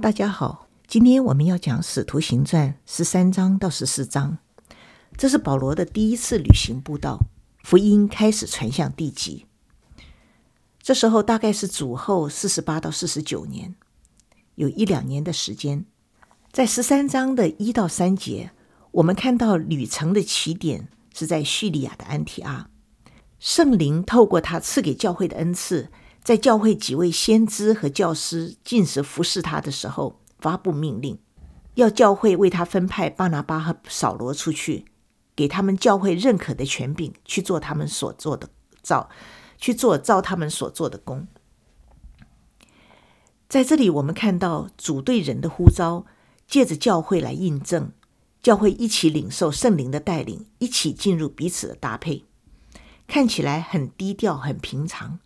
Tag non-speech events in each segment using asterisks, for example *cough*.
大家好，今天我们要讲《使徒行传》十三章到十四章。这是保罗的第一次旅行布道，福音开始传向地极。这时候大概是主后四十八到四十九年，有一两年的时间。在十三章的一到三节，我们看到旅程的起点是在叙利亚的安提阿，圣灵透过他赐给教会的恩赐。在教会几位先知和教师禁食服侍他的时候，发布命令，要教会为他分派巴拿巴和扫罗出去，给他们教会认可的权柄，去做他们所做的造，去做造他们所做的工。在这里，我们看到主对人的呼召，借着教会来印证，教会一起领受圣灵的带领，一起进入彼此的搭配，看起来很低调，很平常。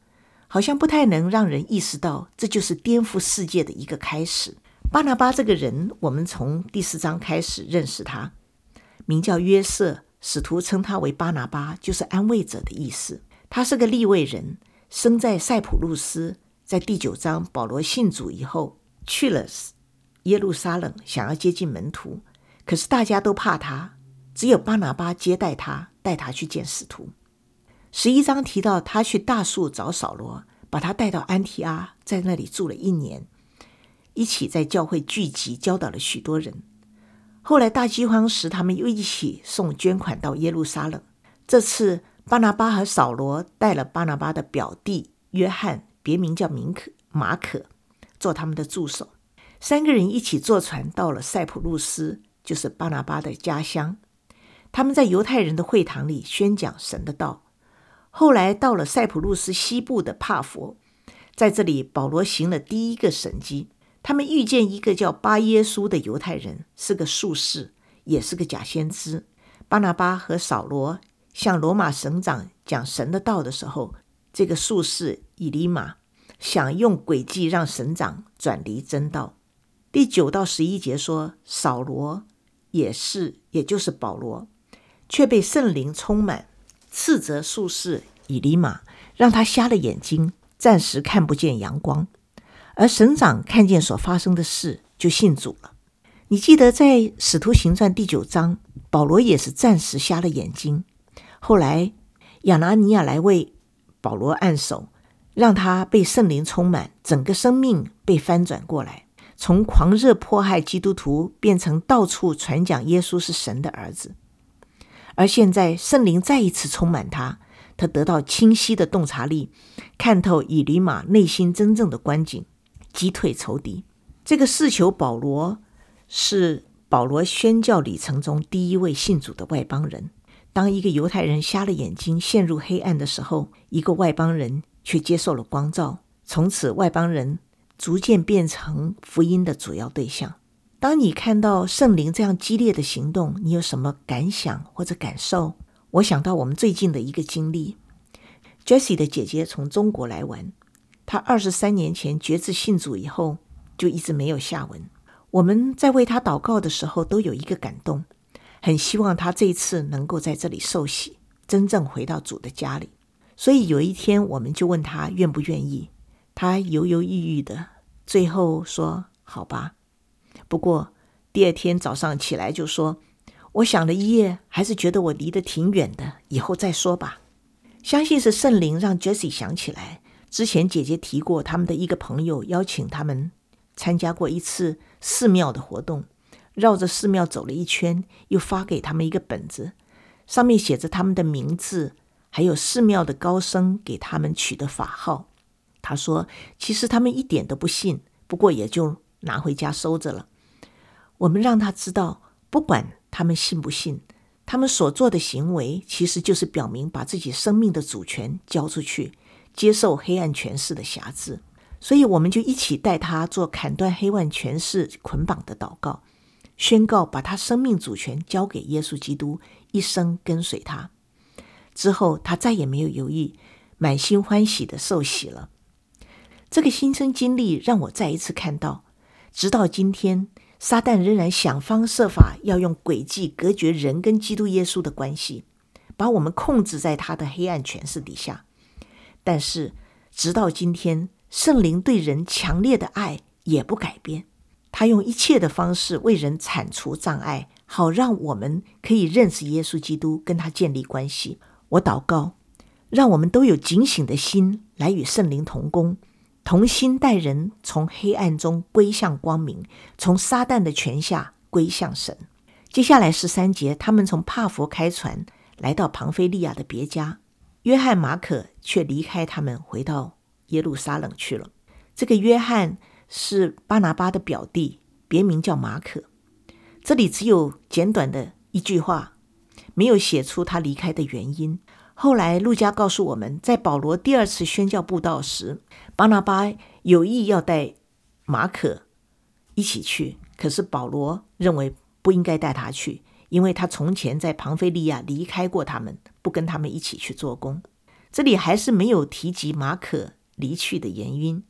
好像不太能让人意识到，这就是颠覆世界的一个开始。巴拿巴这个人，我们从第四章开始认识他，名叫约瑟，使徒称他为巴拿巴，就是安慰者的意思。他是个利未人，生在塞浦路斯。在第九章，保罗信主以后，去了耶路撒冷，想要接近门徒，可是大家都怕他，只有巴拿巴接待他，带他去见使徒。十一章提到他去大数找扫罗，把他带到安提阿，在那里住了一年，一起在教会聚集，教导了许多人。后来大饥荒时，他们又一起送捐款到耶路撒冷。这次巴拿巴和扫罗带了巴拿巴的表弟约翰，别名叫明可、马可，做他们的助手。三个人一起坐船到了塞浦路斯，就是巴拿巴的家乡。他们在犹太人的会堂里宣讲神的道。后来到了塞浦路斯西部的帕佛，在这里保罗行了第一个神迹。他们遇见一个叫巴耶稣的犹太人，是个术士，也是个假先知。巴拿巴和扫罗向罗马省长讲神的道的时候，这个术士以利马想用诡计让省长转离真道。第九到十一节说，扫罗也是，也就是保罗，却被圣灵充满。斥责术士以利马，让他瞎了眼睛，暂时看不见阳光。而省长看见所发生的事，就信主了。你记得在《使徒行传》第九章，保罗也是暂时瞎了眼睛。后来亚拿尼亚来为保罗按手，让他被圣灵充满，整个生命被翻转过来，从狂热迫害基督徒，变成到处传讲耶稣是神的儿子。而现在，圣灵再一次充满他，他得到清晰的洞察力，看透以利马内心真正的光景，击退仇敌。这个事求保罗是保罗宣教旅程中第一位信主的外邦人。当一个犹太人瞎了眼睛，陷入黑暗的时候，一个外邦人却接受了光照，从此外邦人逐渐变成福音的主要对象。当你看到圣灵这样激烈的行动，你有什么感想或者感受？我想到我们最近的一个经历：Jessie 的姐姐从中国来玩，她二十三年前决志信主以后，就一直没有下文。我们在为她祷告的时候，都有一个感动，很希望她这一次能够在这里受洗，真正回到主的家里。所以有一天，我们就问她愿不愿意，她犹犹豫豫的，最后说：“好吧。”不过第二天早上起来就说：“我想了一夜，还是觉得我离得挺远的，以后再说吧。”相信是圣灵让 Jesse 想起来，之前姐姐提过他们的一个朋友邀请他们参加过一次寺庙的活动，绕着寺庙走了一圈，又发给他们一个本子，上面写着他们的名字，还有寺庙的高僧给他们取的法号。他说：“其实他们一点都不信，不过也就拿回家收着了。”我们让他知道，不管他们信不信，他们所做的行为其实就是表明把自己生命的主权交出去，接受黑暗权势的辖制。所以，我们就一起带他做砍断黑暗权势捆绑的祷告，宣告把他生命主权交给耶稣基督，一生跟随他。之后，他再也没有犹豫，满心欢喜地受洗了。这个新生经历让我再一次看到，直到今天。撒旦仍然想方设法要用诡计隔绝人跟基督耶稣的关系，把我们控制在他的黑暗权势底下。但是，直到今天，圣灵对人强烈的爱也不改变。他用一切的方式为人铲除障碍，好让我们可以认识耶稣基督，跟他建立关系。我祷告，让我们都有警醒的心来与圣灵同工，同心带人从黑暗中归向光明，从撒旦的权下归向神。接下来十三节，他们从帕佛开船来到庞菲利亚的别家，约翰、马可却离开他们，回到耶路撒冷去了。这个约翰是巴拿巴的表弟，别名叫马可。这里只有简短的一句话，没有写出他离开的原因。后来路加告诉我们，在保罗第二次宣教布道时，巴拿巴有意要带马可一起去，可是保罗认为。不应该带他去，因为他从前在庞菲利亚离开过他们，不跟他们一起去做工。这里还是没有提及马可离去的原因，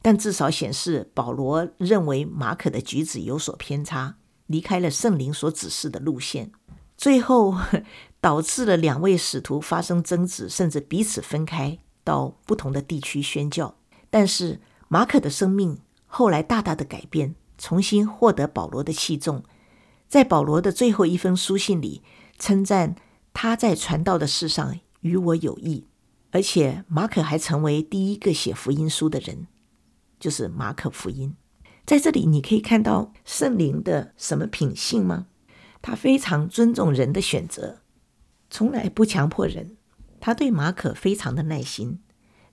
但至少显示保罗认为马可的举止有所偏差，离开了圣灵所指示的路线，最后 *laughs* 导致了两位使徒发生争执，甚至彼此分开到不同的地区宣教。但是马可的生命后来大大的改变，重新获得保罗的器重。在保罗的最后一封书信里，称赞他在传道的事上与我有益，而且马可还成为第一个写福音书的人，就是马可福音。在这里，你可以看到圣灵的什么品性吗？他非常尊重人的选择，从来不强迫人。他对马可非常的耐心，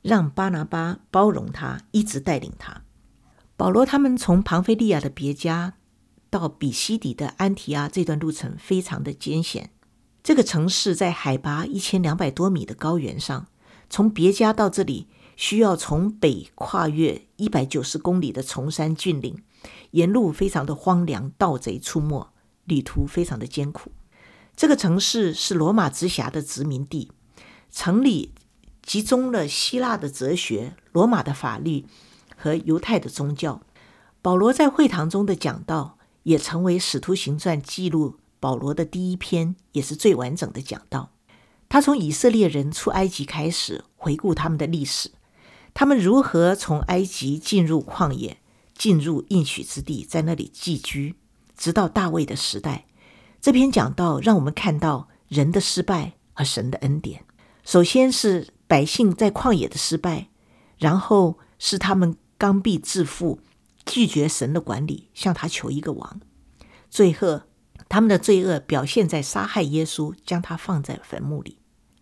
让巴拿巴包容他，一直带领他。保罗他们从庞菲利亚的别家。到比西底的安提阿这段路程非常的艰险。这个城市在海拔一千两百多米的高原上，从别家到这里需要从北跨越一百九十公里的崇山峻岭，沿路非常的荒凉，盗贼出没，旅途非常的艰苦。这个城市是罗马直辖的殖民地，城里集中了希腊的哲学、罗马的法律和犹太的宗教。保罗在会堂中的讲道。也成为《使徒行传》记录保罗的第一篇，也是最完整的讲道。他从以色列人出埃及开始，回顾他们的历史，他们如何从埃及进入旷野，进入应许之地，在那里寄居，直到大卫的时代。这篇讲道让我们看到人的失败和神的恩典。首先是百姓在旷野的失败，然后是他们刚愎自负。拒绝神的管理，向他求一个王。最后，他们的罪恶表现在杀害耶稣，将他放在坟墓里。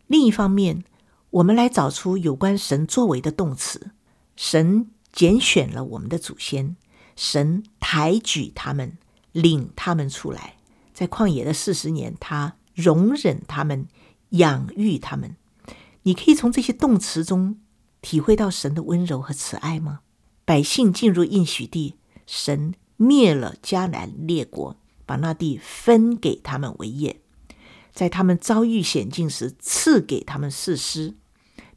另一方面，我们来找出有关神作为的动词：神拣选了我们的祖先，神抬举他们，领他们出来，在旷野的四十年，他容忍他们，养育他们。你可以从这些动词中体会到神的温柔和慈爱吗？百姓进入应许地，神灭了迦南列国，把那地分给他们为业。在他们遭遇险境时，赐给他们士师。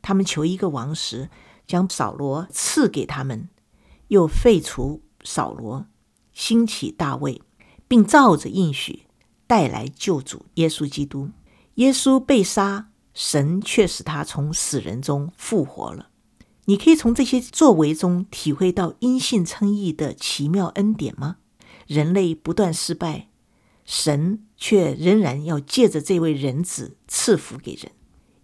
他们求一个王时，将扫罗赐给他们，又废除扫罗，兴起大卫，并照着应许带来救主耶稣基督。耶稣被杀，神却使他从死人中复活了。你可以从这些作为中体会到因信称义的奇妙恩典吗？人类不断失败，神却仍然要借着这位人子赐福给人。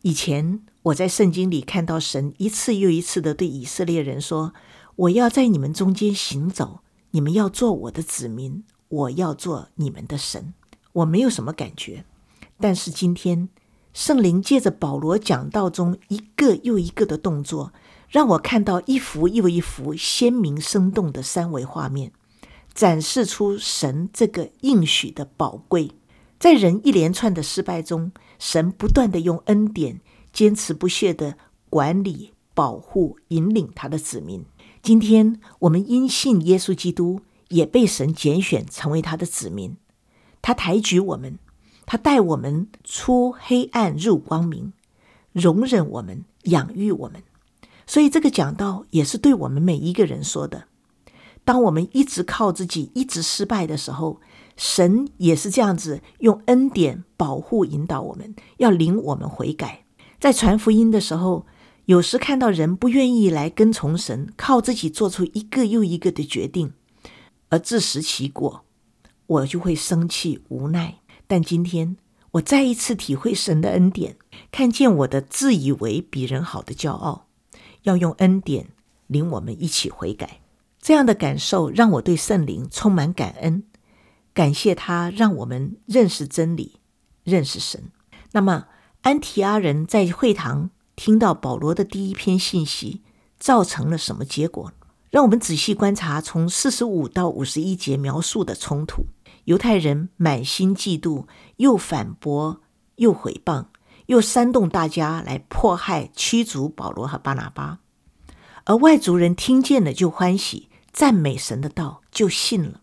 以前我在圣经里看到神一次又一次地对以色列人说：“我要在你们中间行走，你们要做我的子民，我要做你们的神。”我没有什么感觉，但是今天圣灵借着保罗讲道中一个又一个的动作。让我看到一幅又一幅鲜明生动的三维画面，展示出神这个应许的宝贵。在人一连串的失败中，神不断地用恩典，坚持不懈地管理、保护、引领他的子民。今天我们因信耶稣基督，也被神拣选成为他的子民。他抬举我们，他带我们出黑暗入光明，容忍我们，养育我们。所以这个讲道也是对我们每一个人说的。当我们一直靠自己，一直失败的时候，神也是这样子用恩典保护、引导我们，要领我们悔改。在传福音的时候，有时看到人不愿意来跟从神，靠自己做出一个又一个的决定，而自食其果，我就会生气无奈。但今天我再一次体会神的恩典，看见我的自以为比人好的骄傲，要用恩典领我们一起悔改。这样的感受让我对圣灵充满感恩，感谢他让我们认识真理，认识神。那么，安提阿人在会堂听到保罗的第一篇信息，造成了什么结果？让我们仔细观察从四十五到五十一节描述的冲突。犹太人满心嫉妒，又反驳，又毁谤，又煽动大家来迫害、驱逐保罗和巴拿巴。而外族人听见了就欢喜，赞美神的道，就信了。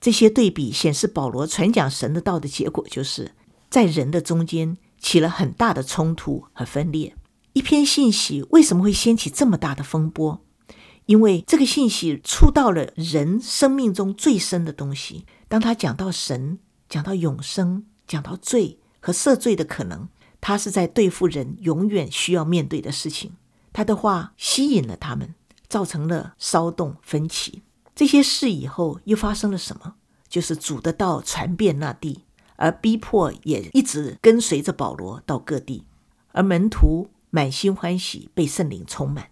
这些对比显示，保罗传讲神的道的结果，就是在人的中间起了很大的冲突和分裂。一篇信息为什么会掀起这么大的风波？因为这个信息触到了人生命中最深的东西。当他讲到神，讲到永生，讲到罪和赦罪的可能，他是在对付人永远需要面对的事情。他的话吸引了他们，造成了骚动分歧。这些事以后又发生了什么？就是主的道传遍那地，而逼迫也一直跟随着保罗到各地，而门徒满心欢喜，被圣灵充满。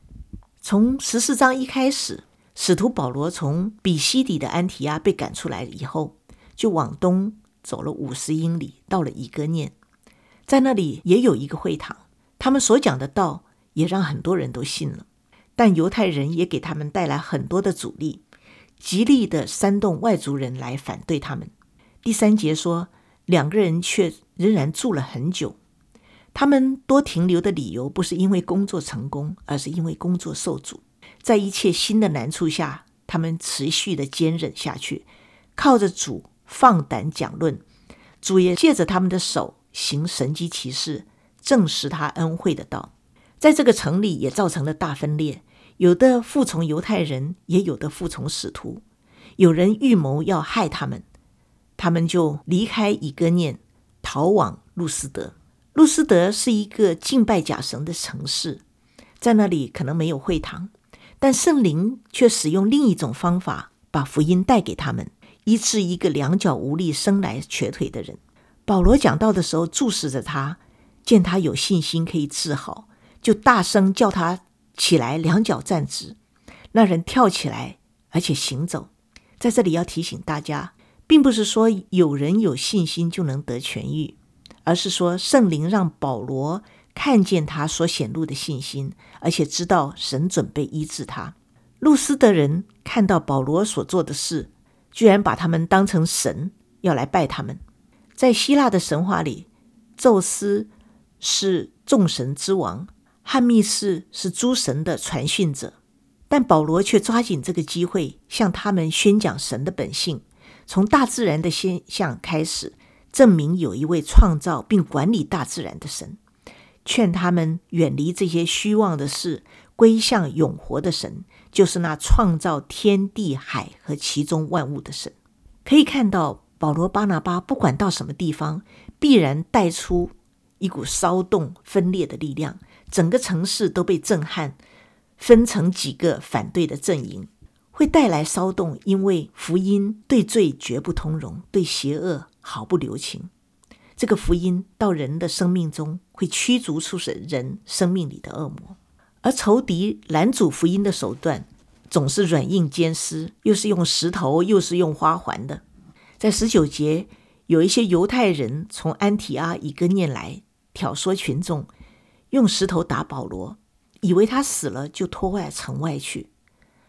从十四章一开始，使徒保罗从比西底的安提阿被赶出来以后，就往东走了五十英里，到了以哥念，在那里也有一个会堂，他们所讲的道也让很多人都信了。但犹太人也给他们带来很多的阻力，极力的煽动外族人来反对他们。第三节说，两个人却仍然住了很久。他们多停留的理由不是因为工作成功，而是因为工作受阻。在一切新的难处下，他们持续的坚忍下去，靠着主放胆讲论。主也借着他们的手行神迹奇事，证实他恩惠的道。在这个城里也造成了大分裂，有的服从犹太人，也有的服从使徒。有人预谋要害他们，他们就离开以哥念，逃往路斯德。路斯德是一个敬拜假神的城市，在那里可能没有会堂，但圣灵却使用另一种方法把福音带给他们，医治一个两脚无力、生来瘸腿的人。保罗讲道的时候，注视着他，见他有信心可以治好，就大声叫他起来，两脚站直。那人跳起来，而且行走。在这里要提醒大家，并不是说有人有信心就能得痊愈。而是说，圣灵让保罗看见他所显露的信心，而且知道神准备医治他。路斯的人看到保罗所做的事，居然把他们当成神，要来拜他们。在希腊的神话里，宙斯是众神之王，汉密士是诸神的传讯者，但保罗却抓紧这个机会，向他们宣讲神的本性，从大自然的现象开始。证明有一位创造并管理大自然的神，劝他们远离这些虚妄的事，归向永活的神，就是那创造天地海和其中万物的神。可以看到，保罗巴拿巴不管到什么地方，必然带出一股骚动分裂的力量，整个城市都被震撼，分成几个反对的阵营。会带来骚动，因为福音对罪绝不通融，对邪恶毫不留情。这个福音到人的生命中，会驱逐出人生命里的恶魔。而仇敌拦阻福音的手段，总是软硬兼施，又是用石头，又是用花环的。在十九节，有一些犹太人从安提阿、以哥念来挑唆群众，用石头打保罗，以为他死了，就拖外城外去。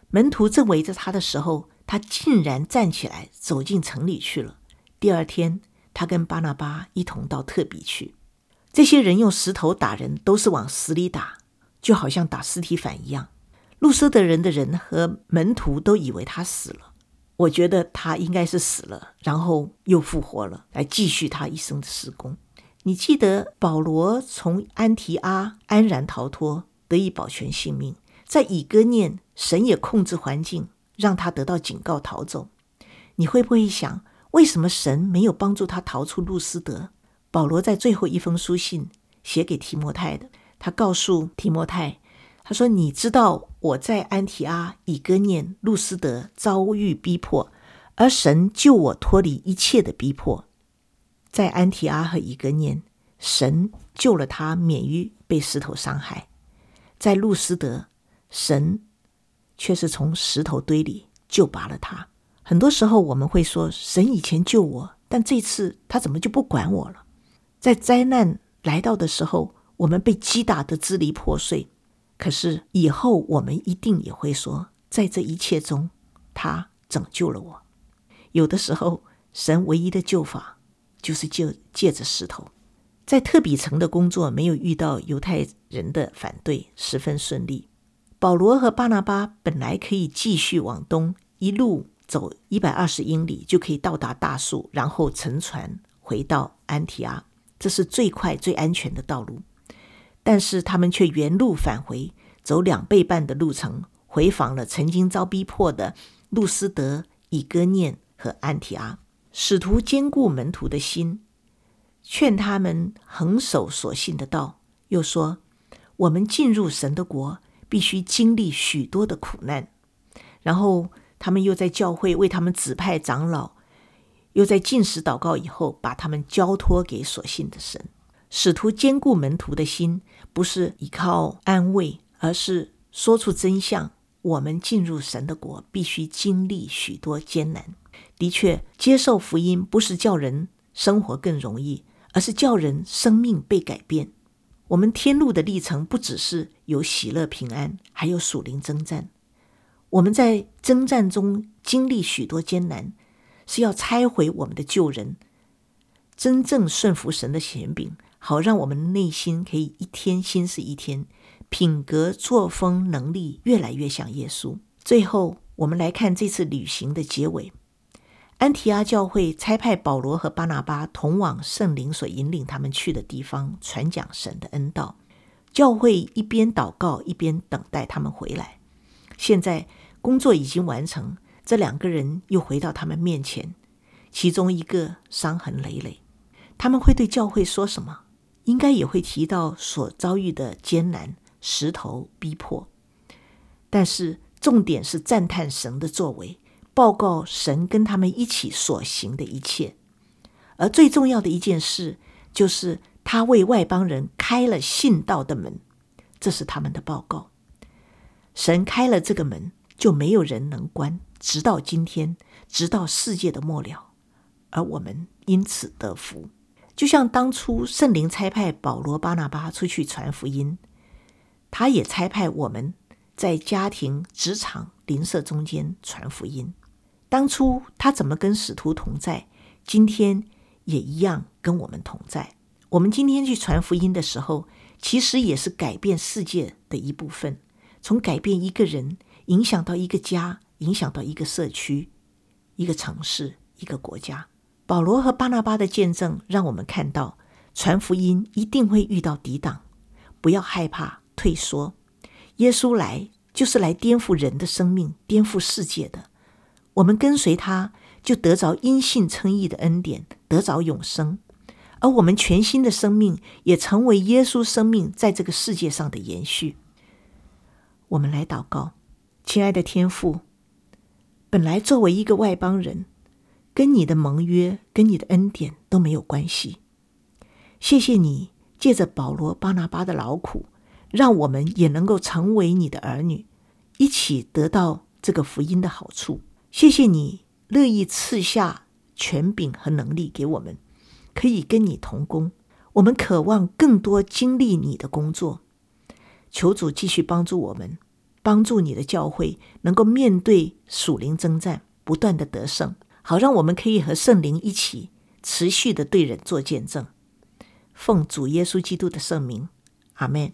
门徒正围着他的时候，他竟然站起来走进城里去了。第二天，他跟巴拿巴一同到特比去。这些人用石头打人，都是往死里打，就好像打尸体反一样。路斯德人的人和门徒都以为他死了。我觉得他应该是死了，然后又复活了，来继续他一生的施工。你记得保罗从安提阿安然逃脱，得以保全性命。在以哥念，神也控制环境，让他得到警告逃走。你会不会想，为什么神没有帮助他逃出路斯德？保罗在最后一封书信写给提摩太的，他告诉提摩太，他说：“你知道我在安提阿、以哥念、路斯德遭遇逼迫，而神救我脱离一切的逼迫。在安提阿和以哥念，神救了他免于被石头伤害；在路斯德，神却是从石头堆里救拔了他。很多时候我们会说，神以前救我，但这次他怎么就不管我了？在灾难来到的时候，我们被击打得支离破碎。可是以后我们一定也会说，在这一切中，他拯救了我。有的时候，神唯一的救法。就是借借着石头，在特比城的工作没有遇到犹太人的反对，十分顺利。保罗和巴拿巴本来可以继续往东，一路走一百二十英里就可以到达大数，然后乘船回到安提阿，这是最快最安全的道路。但是他们却原路返回，走两倍半的路程，回访了曾经遭逼迫的路斯德、以哥念和安提阿。使徒坚固门徒的心，劝他们恒守所信的道。又说：“我们进入神的国，必须经历许多的苦难。”然后他们又在教会为他们指派长老，又在禁食祷告以后，把他们交托给所信的神。使徒坚固门徒的心，不是依靠安慰，而是说出真相。我们进入神的国，必须经历许多艰难。的确，接受福音不是叫人生活更容易，而是叫人生命被改变。我们天路的历程不只是有喜乐平安，还有属灵征战。我们在征战中经历许多艰难，是要拆毁我们的旧人，真正顺服神的权柄，好让我们内心可以一天新似一天，品格作风能力越来越像耶稣。最后，我们来看这次旅行的结尾。安提阿教会差派保罗和巴拿巴同往圣灵所引领他们去的地方，传讲神的恩道。教会一边祷告，一边等待他们回来。现在工作已经完成，这两个人又回到他们面前，其中一个伤痕累累。他们会对教会说什么？应该也会提到所遭遇的艰难、石头逼迫。但是重点是赞叹神的作为。报告神跟他们一起所行的一切，而最重要的一件事就是他为外邦人开了信道的门，这是他们的报告。神开了这个门，就没有人能关，直到今天，直到世界的末了。而我们因此得福，就像当初圣灵差派保罗、巴拿巴出去传福音，他也差派我们在家庭、职场、邻舍中间传福音。当初他怎么跟使徒同在，今天也一样跟我们同在。我们今天去传福音的时候，其实也是改变世界的一部分。从改变一个人，影响到一个家，影响到一个社区、一个城市、一个国家。保罗和巴拿巴的见证，让我们看到传福音一定会遇到抵挡，不要害怕退缩。耶稣来就是来颠覆人的生命，颠覆世界的。我们跟随他，就得着因信称义的恩典，得着永生。而我们全新的生命，也成为耶稣生命在这个世界上的延续。我们来祷告，亲爱的天父，本来作为一个外邦人，跟你的盟约、跟你的恩典都没有关系。谢谢你借着保罗、巴拿巴的劳苦，让我们也能够成为你的儿女，一起得到这个福音的好处。谢谢你乐意赐下权柄和能力给我们，可以跟你同工。我们渴望更多经历你的工作。求主继续帮助我们，帮助你的教会能够面对属灵征战，不断的得胜，好让我们可以和圣灵一起持续的对人做见证。奉主耶稣基督的圣名，阿门。